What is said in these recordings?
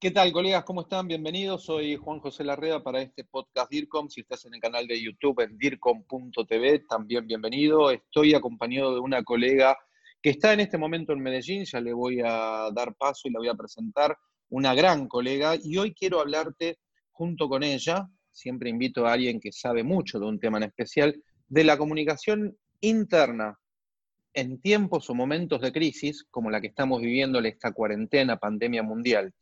¿Qué tal, colegas? ¿Cómo están? Bienvenidos. Soy Juan José Larrea para este podcast DIRCOM. Si estás en el canal de YouTube en DIRCOM.tv, también bienvenido. Estoy acompañado de una colega que está en este momento en Medellín. Ya le voy a dar paso y la voy a presentar. Una gran colega. Y hoy quiero hablarte junto con ella. Siempre invito a alguien que sabe mucho de un tema en especial, de la comunicación interna en tiempos o momentos de crisis como la que estamos viviendo en esta cuarentena, pandemia mundial.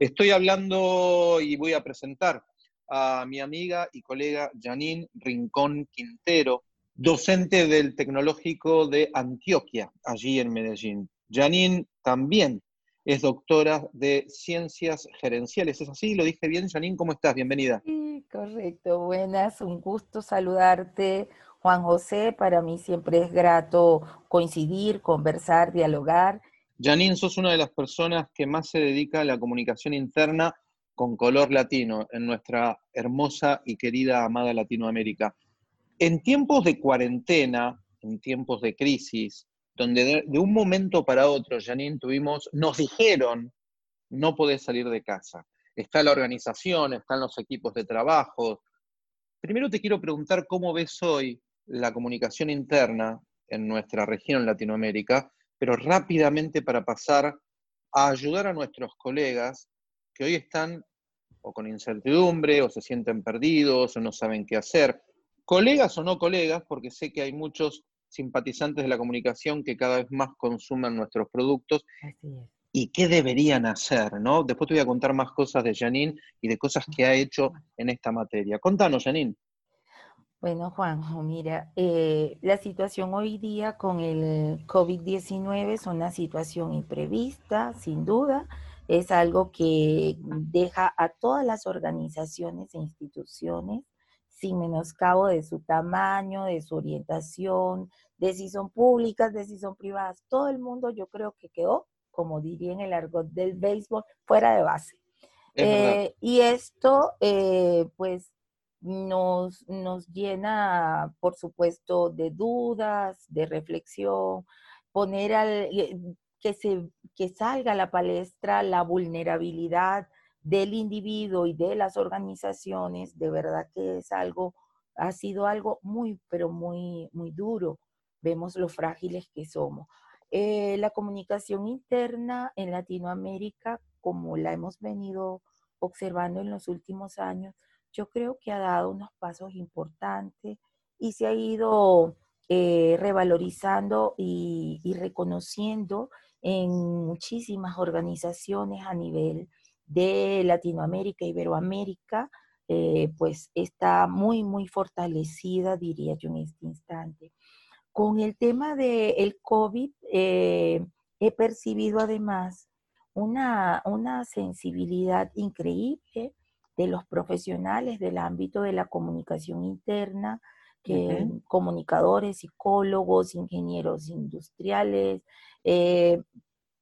Estoy hablando y voy a presentar a mi amiga y colega Janine Rincón Quintero, docente del Tecnológico de Antioquia, allí en Medellín. Janine también es doctora de Ciencias Gerenciales. ¿Es así? ¿Lo dije bien, Janine? ¿Cómo estás? Bienvenida. Sí, correcto. Buenas, un gusto saludarte. Juan José, para mí siempre es grato coincidir, conversar, dialogar Janine, sos una de las personas que más se dedica a la comunicación interna con color latino en nuestra hermosa y querida amada Latinoamérica. En tiempos de cuarentena, en tiempos de crisis, donde de, un momento para otro, Janine, tuvimos, nos dijeron, no podés salir de casa. Está la organización, están los equipos de trabajo. Primero te quiero preguntar cómo ves hoy la comunicación interna en nuestra región, Latinoamérica, pero rápidamente para pasar a ayudar a nuestros colegas que hoy están o con incertidumbre o se sienten perdidos o no saben qué hacer. Colegas o no colegas, porque sé que hay muchos simpatizantes de la comunicación que cada vez más consumen nuestros productos. ¿Y qué deberían hacer? ¿no? Después te voy a contar más cosas de Janine y de cosas que ha hecho en esta materia. Contanos, Janine. Bueno, Juanjo, mira, eh, la situación hoy día con el COVID-19 es una situación imprevista, sin duda. Es algo que deja a todas las organizaciones e instituciones sin menoscabo de su tamaño, de su orientación, de si son públicas, de si son privadas. Todo el mundo yo creo que quedó, como diría en el argot del béisbol, fuera de base. Eh, y esto, eh, pues, nos, nos llena, por supuesto, de dudas, de reflexión, poner al, eh, que, se, que salga a la palestra la vulnerabilidad del individuo y de las organizaciones, de verdad que es algo, ha sido algo muy, pero muy, muy duro. Vemos lo frágiles que somos. Eh, la comunicación interna en Latinoamérica, como la hemos venido observando en los últimos años, yo creo que ha dado unos pasos importantes y se ha ido eh, revalorizando y, reconociendo en muchísimas organizaciones a nivel de Latinoamérica, Iberoamérica, eh, pues está muy, muy fortalecida, diría yo, en este instante. Con el tema del COVID, eh, he percibido además una, una sensibilidad increíble de los profesionales del ámbito de la comunicación interna, que, comunicadores, psicólogos, ingenieros industriales, eh,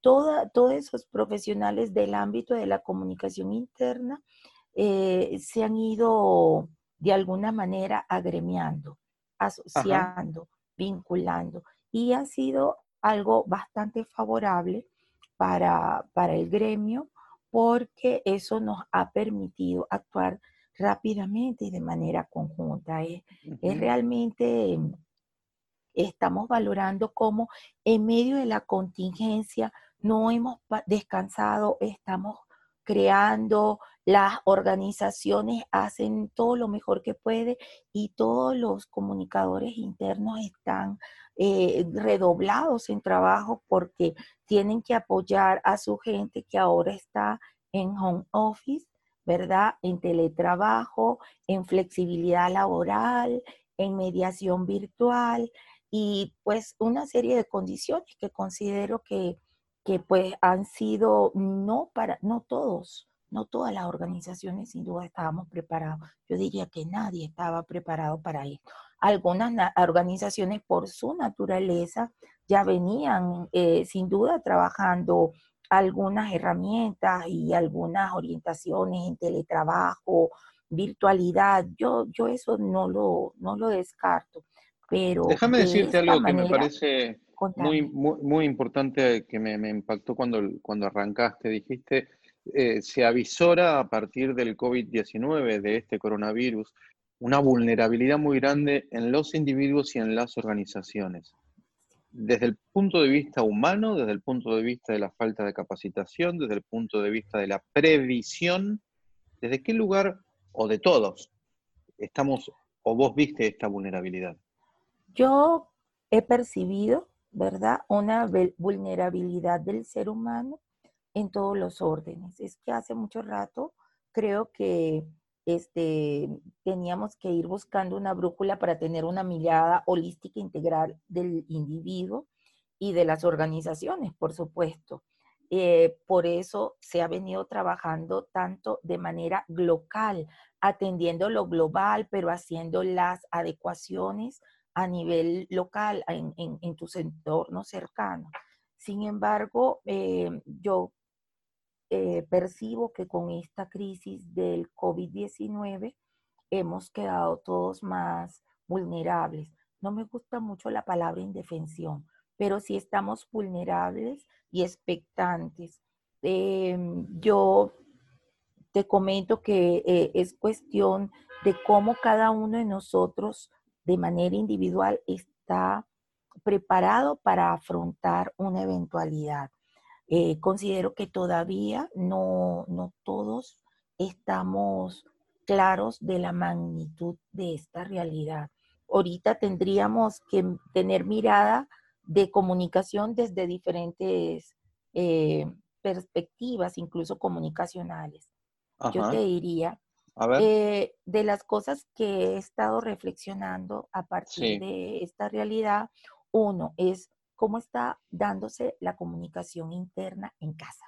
todos esos profesionales del ámbito de la comunicación interna eh, se han ido de alguna manera agremiando, asociando, vinculando, y ha sido algo bastante favorable para, para el gremio porque eso nos ha permitido actuar rápidamente y de manera conjunta. Es, realmente, estamos valorando cómo en medio de la contingencia no hemos descansado, estamos creando, las organizaciones hacen todo lo mejor que puede y todos los comunicadores internos están eh, redoblados en trabajo porque tienen que apoyar a su gente que ahora está en home office, ¿verdad? En teletrabajo, en flexibilidad laboral, en mediación virtual y pues una serie de condiciones que considero que, que pues han sido no para, no todos, no todas las organizaciones sin duda estábamos preparados. Yo diría que nadie estaba preparado para esto. Algunas organizaciones por su naturaleza ya venían eh, sin duda trabajando algunas herramientas y algunas orientaciones en teletrabajo, virtualidad. Yo, yo eso no lo, no lo descarto. Pero Déjame decirte algo que me parece muy, muy, muy, importante que me, me impactó cuando, cuando arrancaste. Dijiste eh, se avisora a partir del COVID-19, de este coronavirus, una vulnerabilidad muy grande en los individuos y en las organizaciones. Desde el punto de vista humano, desde el punto de vista de la falta de capacitación, desde el punto de vista de la previsión, ¿desde qué lugar, o de todos, estamos o vos viste esta vulnerabilidad? Yo he percibido, ¿verdad?, una vulnerabilidad del ser humano en todos los órdenes. Es que hace mucho rato creo que este, teníamos que ir buscando una brújula para tener una mirada holística integral del individuo y de las organizaciones, por supuesto. Eh, por eso se ha venido trabajando tanto de manera local, atendiendo lo global, pero haciendo las adecuaciones a nivel local, en, en, tus entornos cercanos. Sin embargo, eh, yo eh, percibo que con esta crisis del COVID-19 hemos quedado todos más vulnerables. No me gusta mucho la palabra indefensión, pero sí estamos vulnerables y expectantes. Em, yo te comento que eh, es cuestión de cómo cada uno de nosotros de manera individual está preparado para afrontar una eventualidad. Eh, considero que todavía no, no todos estamos claros de la magnitud de esta realidad. Ahorita tendríamos que tener mirada de comunicación desde diferentes eh, perspectivas, incluso comunicacionales. Yo te diría, eh, de las cosas que he estado reflexionando a partir de esta realidad, uno es cómo está dándose la comunicación interna en casa.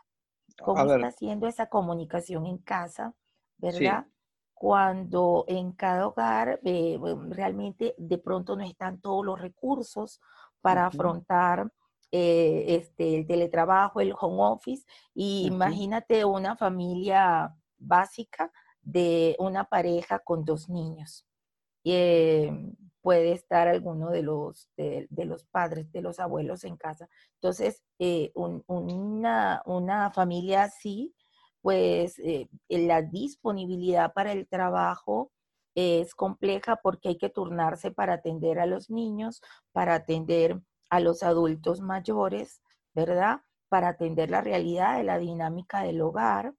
¿Cómo está haciendo esa comunicación en casa, verdad? Cuando en cada hogar eh, realmente de pronto no están todos los recursos para afrontar eh, este, el teletrabajo, el home office. Y imagínate una familia básica de una pareja con dos niños. Eh, puede estar alguno de los, de, los padres, de los abuelos en casa. Entonces, eh, una, una, familia así, pues eh, la disponibilidad para el trabajo es compleja porque hay que turnarse para atender a los niños, para atender a los adultos mayores, ¿verdad? Para atender la realidad de la dinámica del hogar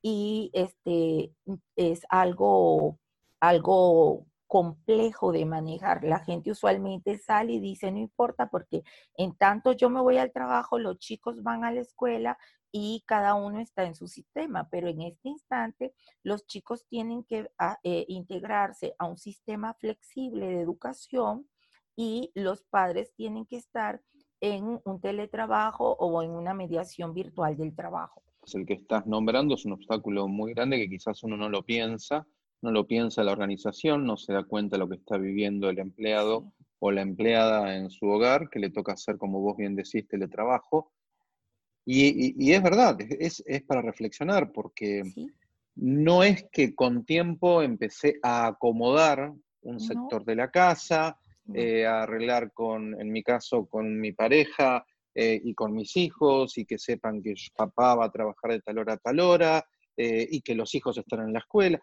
y este es algo, algo complejo de manejar. La gente usualmente sale y dice, no importa, porque en tanto yo me voy al trabajo, los chicos van a la escuela y cada uno está en su sistema, pero en este instante los chicos tienen que ah, eh, integrarse a un sistema flexible de educación y los padres tienen que estar en un teletrabajo o en una mediación virtual del trabajo. El que estás nombrando es un obstáculo muy grande que quizás uno no lo piensa, no lo piensa la organización, no se da cuenta de lo que está viviendo el empleado o la empleada en su hogar, que le toca hacer, como vos bien decís, teletrabajo. Y, y, es verdad, es, para reflexionar, porque no es que con tiempo empecé a acomodar un sector de la casa, eh, a arreglar con, en mi caso, con mi pareja eh, y con mis hijos, y que sepan que papá va a trabajar de tal hora a tal hora, eh, y que los hijos están en la escuela.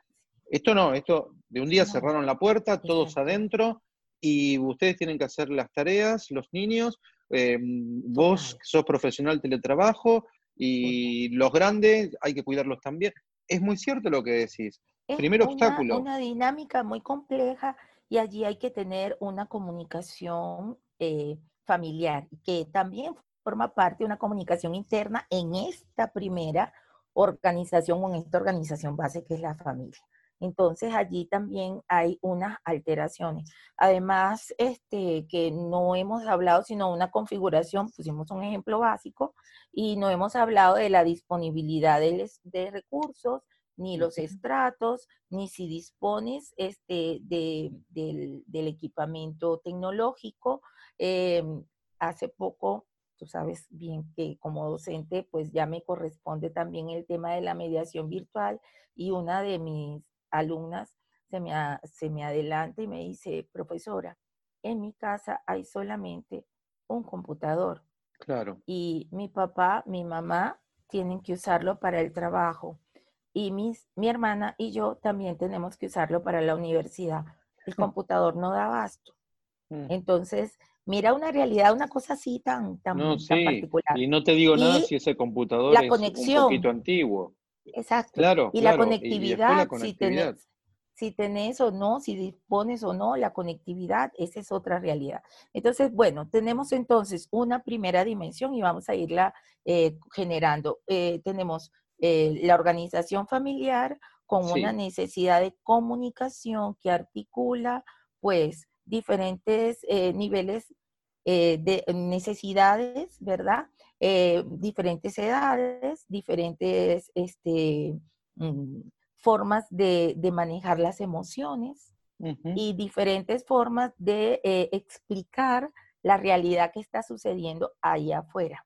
Esto no, esto de un día cerraron la puerta, todos adentro, y ustedes tienen que hacer las tareas, los niños, eh, vos sos profesional teletrabajo, y los grandes hay que cuidarlos también. Es muy cierto lo que decís. Es Primer obstáculo. Una dinámica muy compleja y allí hay que tener una comunicación eh, familiar, que también forma parte de una comunicación interna en esta primera organización o en esta organización base que es la familia. Entonces allí también hay unas alteraciones. Además, este, que no hemos hablado sino una configuración, pusimos un ejemplo básico, y no hemos hablado de la disponibilidad de, recursos, ni los estratos, ni si dispones este, del, equipamiento tecnológico. Em, hace poco, tú sabes bien que como docente, pues ya me corresponde también el tema de la mediación virtual y una de mis alumnas se me, se me adelanta y me dice, profesora, en mi casa hay solamente un computador. Claro. Y mi papá, mi mamá tienen que usarlo para el trabajo y mis, mi hermana y yo también tenemos que usarlo para la universidad. El computador no da abasto. Mm. Entonces, mira una realidad, una cosa así tan, tan, particular. Y no te digo nada si ese computador es un poquito antiguo. Exacto. Claro, y la conectividad, Si, tenés, si tenés o no, si dispones o no, la conectividad, esa es otra realidad. Entonces, bueno, tenemos entonces una primera dimensión y vamos a irla eh, generando. Eh, tenemos eh, la organización familiar con una necesidad de comunicación que articula, pues, diferentes niveles de necesidades, ¿verdad? Eh, diferentes edades, diferentes este, mm, formas de, manejar las emociones y diferentes formas de eh, explicar la realidad que está sucediendo allá afuera.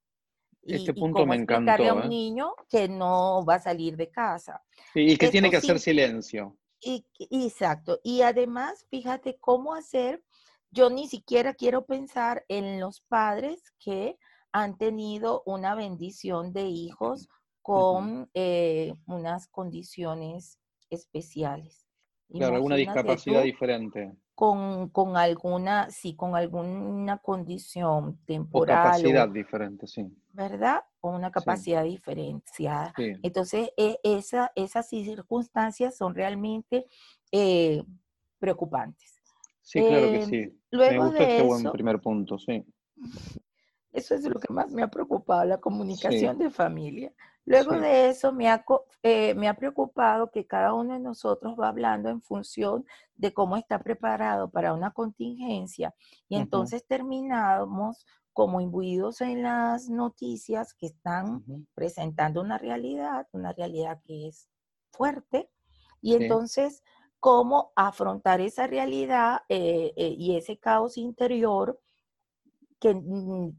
Este punto me encantó. a un ¿eh? niño que no va a salir de casa. y que tiene que hacer silencio. Y, exacto. Y además, fíjate cómo hacer. Yo ni siquiera quiero pensar en los padres que han tenido una bendición de hijos con eh, unas condiciones especiales. Claro, alguna discapacidad diferente. Con, con, alguna, sí, con alguna condición temporal. O capacidad diferente, sí. ¿Verdad? Con una capacidad diferenciada. Entonces, e, esa, esas circunstancias son realmente eh, preocupantes. Sí, claro que sí. Em, luego Me gusta de este buen primer punto, sí. Eso es lo que más me ha preocupado, la comunicación de familia. Luego de eso me ha, eh, me ha preocupado que cada uno de nosotros va hablando en función de cómo está preparado para una contingencia. Y entonces terminamos como imbuidos en las noticias que están presentando una realidad, una realidad que es fuerte. Y entonces cómo afrontar esa realidad eh, eh, y ese caos interior que mm,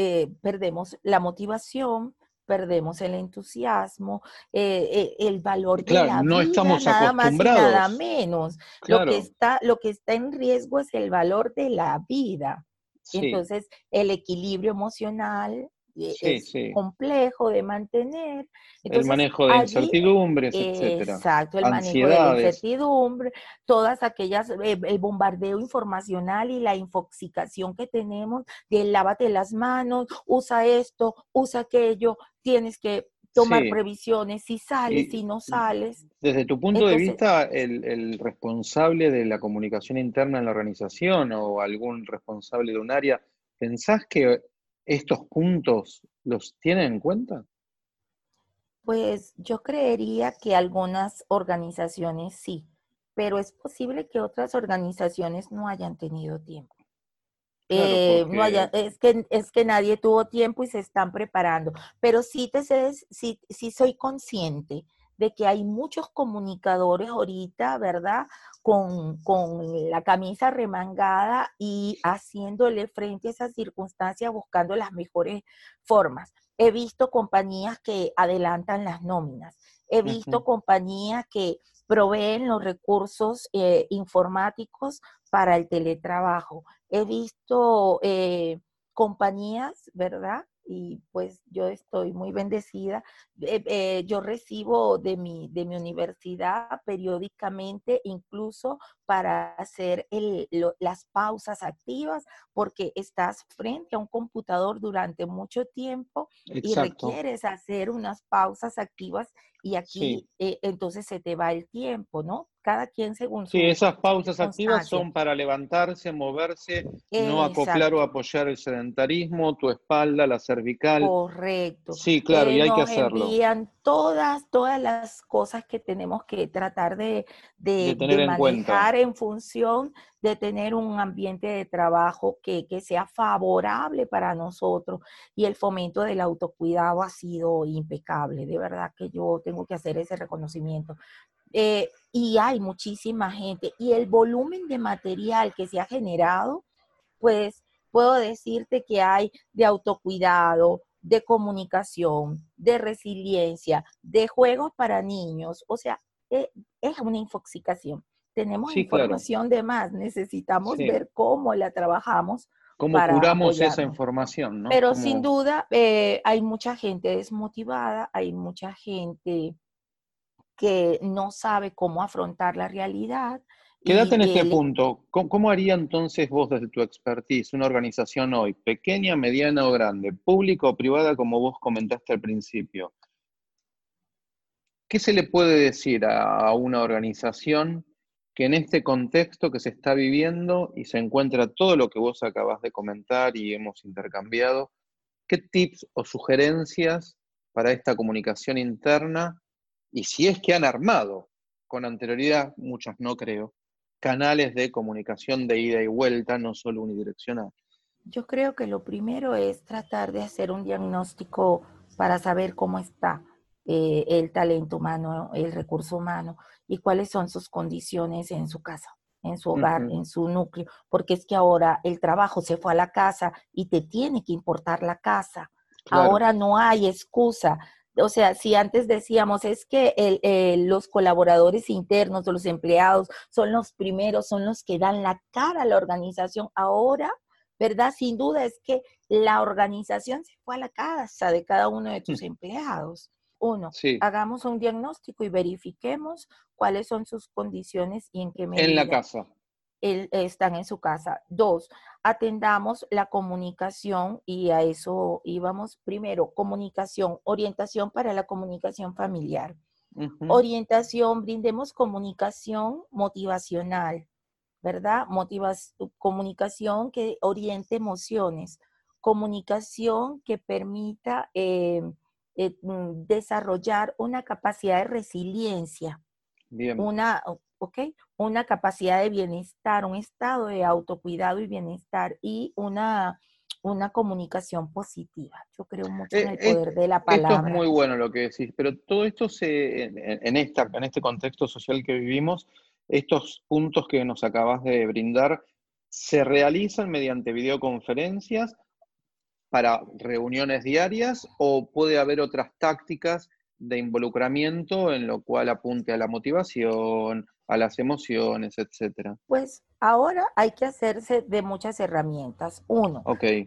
eh, perdemos la motivación, perdemos el entusiasmo, eh, eh, el valor de la no vida, estamos nada más y nada menos. Lo, que está, lo que está en riesgo es el valor de la vida. Entonces, el equilibrio emocional, es complejo de mantener. el manejo de incertidumbres, etcétera. Exacto, el manejo de incertidumbre, todas aquellas, eh, el bombardeo informacional y la infoxicación que tenemos de lávate las manos, usa esto, usa aquello, tienes que tomar previsiones, si sales, si no sales. Desde tu punto de vista, el, el, responsable de la comunicación interna en la organización o algún responsable de un área, ¿pensás que estos puntos los tienen en cuenta? Pues yo creería que algunas organizaciones sí, pero es posible que otras organizaciones no hayan tenido tiempo. Eh, no haya, es, que, es que nadie tuvo tiempo y se están preparando, pero sí, te sí, sí soy consciente de que hay muchos comunicadores ahorita, ¿verdad? Con, la camisa remangada y haciéndole frente a esas circunstancias, buscando las mejores formas. He visto compañías que adelantan las nóminas. He visto compañías que proveen los recursos eh, informáticos para el teletrabajo. He visto eh, compañías, ¿verdad? Y pues yo estoy muy bendecida. Eh, eh, yo recibo de mi, de mi universidad periódicamente, incluso para hacer las pausas activas, porque estás frente a un computador durante mucho tiempo y requieres hacer unas pausas activas y aquí eh, entonces se te va el tiempo, ¿no? cada quien según su. Sí, esas pausas activas son para levantarse, moverse, no acoplar o apoyar el sedentarismo, tu espalda, la cervical. Correcto. Sí, claro, y hay que hacerlo. Envían todas, todas las cosas que tenemos que tratar de, de, manejar en, función de tener un ambiente de trabajo que, que sea favorable para nosotros. Y el fomento del autocuidado ha sido impecable. De verdad que yo tengo que hacer ese reconocimiento. Eh, y hay muchísima gente. Y el volumen de material que se ha generado, pues puedo decirte que hay de autocuidado, de comunicación, de resiliencia, de juegos para niños. O sea, eh, es una infoxicación. Tenemos información de más, necesitamos ver cómo la trabajamos ¿Cómo curamos esa información? ¿no? Pero sin duda eh, hay mucha gente desmotivada, hay mucha gente que no sabe cómo afrontar la realidad. Quédate en este punto. ¿Cómo, haría entonces vos desde tu expertise una organización hoy, pequeña, mediana o grande, pública o privada, como vos comentaste al principio? ¿Qué se le puede decir a una organización que en este contexto que se está viviendo y se encuentra todo lo que vos acabas de comentar y hemos intercambiado, ¿qué tips o sugerencias para esta comunicación interna? Y si es que han armado con anterioridad, muchos no creo, canales de comunicación de ida y vuelta, no solo unidireccional. Yo creo que lo primero es tratar de hacer un diagnóstico para saber cómo está eh, el talento humano, el recurso humano y cuáles son sus condiciones en su casa, en su hogar, en su núcleo, porque es que ahora el trabajo se fue a la casa y te tiene que importar la casa. Ahora no hay excusa. O sea, si antes decíamos es que los colaboradores internos o los empleados son los primeros, son los que dan la cara a la organización, ahora, ¿verdad? Sin duda es que la organización se fue a la casa de cada uno de tus empleados. Uno, hagamos un diagnóstico y verifiquemos cuáles son sus condiciones y en qué medida. En la casa. están en su casa. Dos, atendamos la comunicación y a eso íbamos primero, comunicación, orientación para la comunicación familiar. Orientación, brindemos comunicación motivacional, ¿verdad? comunicación que oriente emociones, comunicación que permita eh, eh, mm, desarrollar una capacidad de resiliencia, Una, okay, una capacidad de bienestar, un estado de autocuidado y bienestar y una, una comunicación positiva. Yo creo mucho en el eh, poder de la palabra. Esto es muy bueno lo que decís, pero todo esto se, en, esta, en este contexto social que vivimos, estos puntos que nos acabas de brindar, se realizan mediante videoconferencias para reuniones diarias o puede haber otras tácticas de involucramiento en lo cual apunte a la motivación, a las emociones, etcétera? Pues ahora hay que hacerse de muchas herramientas. Uno,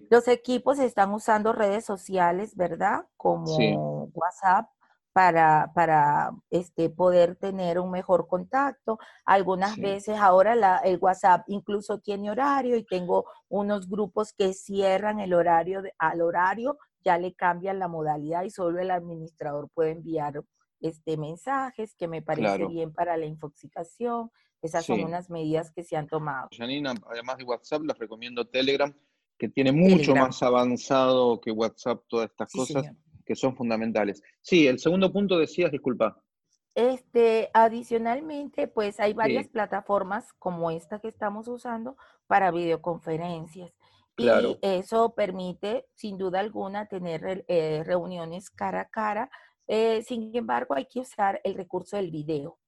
los equipos están usando redes sociales, ¿verdad? Como WhatsApp, para, para este, poder tener un mejor contacto. Algunas veces ahora la, el WhatsApp incluso tiene horario y tengo unos grupos que cierran el horario al horario, ya le cambian la modalidad y solo el administrador puede enviar este, mensajes que me parece bien para la infoxicación. Esas son unas medidas que se han tomado. Janina, además de WhatsApp, les recomiendo Telegram, que tiene mucho más avanzado que WhatsApp todas estas cosas que son fundamentales. Sí, el segundo punto decías, disculpa. Este, adicionalmente, pues hay varias plataformas como esta que estamos usando para videoconferencias. Y eso permite, sin duda alguna, tener eh, reuniones cara a cara. Eh, sin embargo, hay que usar el recurso del video.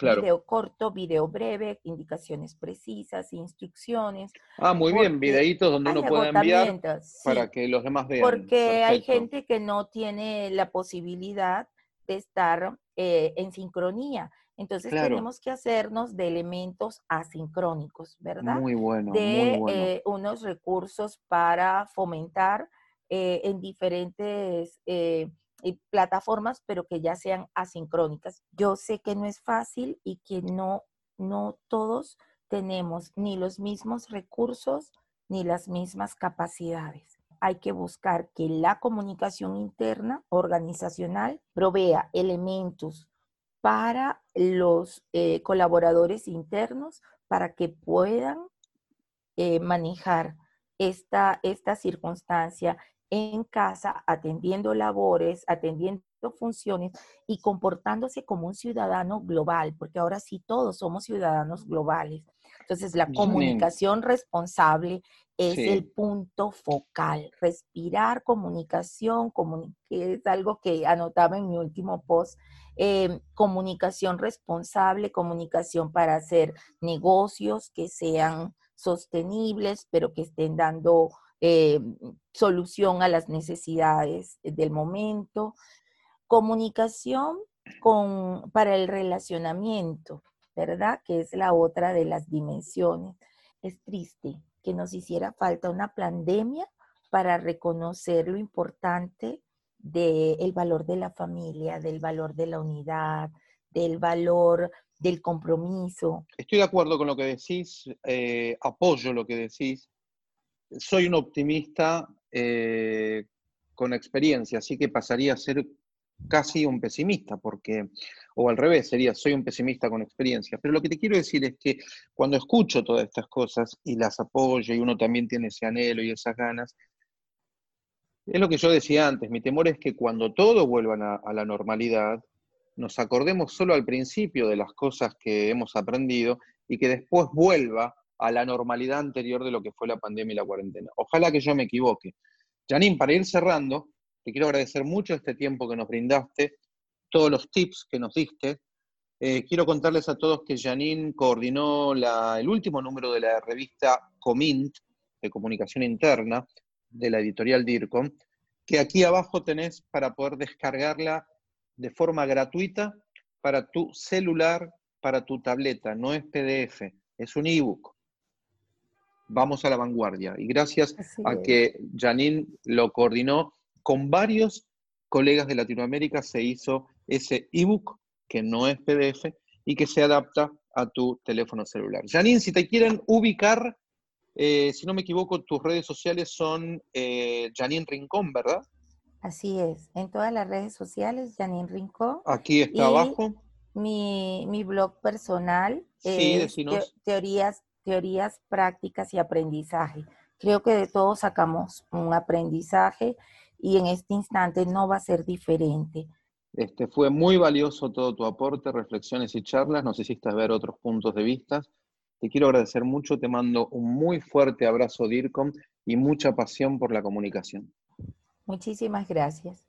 Video corto, video breve, indicaciones precisas, instrucciones. Ah, muy bien, videitos donde uno puede enviar para que los demás vean. Porque hay gente que no tiene la posibilidad de estar eh, en sincronía. Entonces tenemos que hacernos de elementos asincrónicos, ¿verdad? Muy bueno. De muy eh, unos recursos para fomentar eh, en diferentes plataformas, pero que ya sean asincrónicas. Yo sé que no es fácil y que no, no todos tenemos ni los mismos recursos ni las mismas capacidades. Hay que buscar que la comunicación interna organizacional provea elementos para los eh, colaboradores internos para que puedan eh, manejar esta, esta circunstancia en casa, atendiendo labores, atendiendo funciones y comportándose como un ciudadano global, porque ahora sí todos somos ciudadanos globales. Entonces, la comunicación responsable es el punto focal. Respirar comunicación, que es algo que anotaba en mi último post, em, comunicación responsable, comunicación para hacer negocios que sean sostenibles, pero que estén dando eh, solución a las necesidades del momento, comunicación con, para el relacionamiento, ¿verdad? Que es la otra de las dimensiones. Es triste que nos hiciera falta una pandemia para reconocer lo importante del valor de la familia, del valor de la unidad, del valor del compromiso. Estoy de acuerdo con lo que decís, eh, apoyo lo que decís. Soy un optimista eh, con experiencia, así que pasaría a ser casi un pesimista, porque, o al revés, sería soy un pesimista con experiencia. Pero lo que te quiero decir es que cuando escucho todas estas cosas y las apoyo y uno también tiene ese anhelo y esas ganas, es lo que yo decía antes, mi temor es que cuando todo vuelva a, la normalidad, nos acordemos solo al principio de las cosas que hemos aprendido y que después vuelva a la normalidad anterior de lo que fue la pandemia y la cuarentena. Ojalá que yo me equivoque. Janine, para ir cerrando, te quiero agradecer mucho este tiempo que nos brindaste, todos los tips que nos diste. Eh, quiero contarles a todos que Janine coordinó el último número de la revista Comint, de comunicación interna, de la editorial DIRCOM, que aquí abajo tenés para poder descargarla de forma gratuita para tu celular, para tu tableta. No es PDF, es un ebook. Vamos a la vanguardia. Y gracias a que Janine lo coordinó con varios colegas de Latinoamérica, se hizo ese ebook que no es PDF y que se adapta a tu teléfono celular. Janine, si te quieren ubicar, eh, si no me equivoco, tus redes sociales son eh, Janine Rincón, ¿verdad? Así es, en todas las redes sociales, Janine Rincón. Aquí está abajo. Mi, blog personal es teorías, teorías prácticas y aprendizaje. Creo que de todo sacamos un aprendizaje y en este instante no va a ser diferente. Este, fue muy valioso todo tu aporte, reflexiones y charlas, nos hiciste ver otros puntos de vista. Te quiero agradecer mucho, te mando un muy fuerte abrazo DIRCOM y mucha pasión por la comunicación. Muchísimas gracias.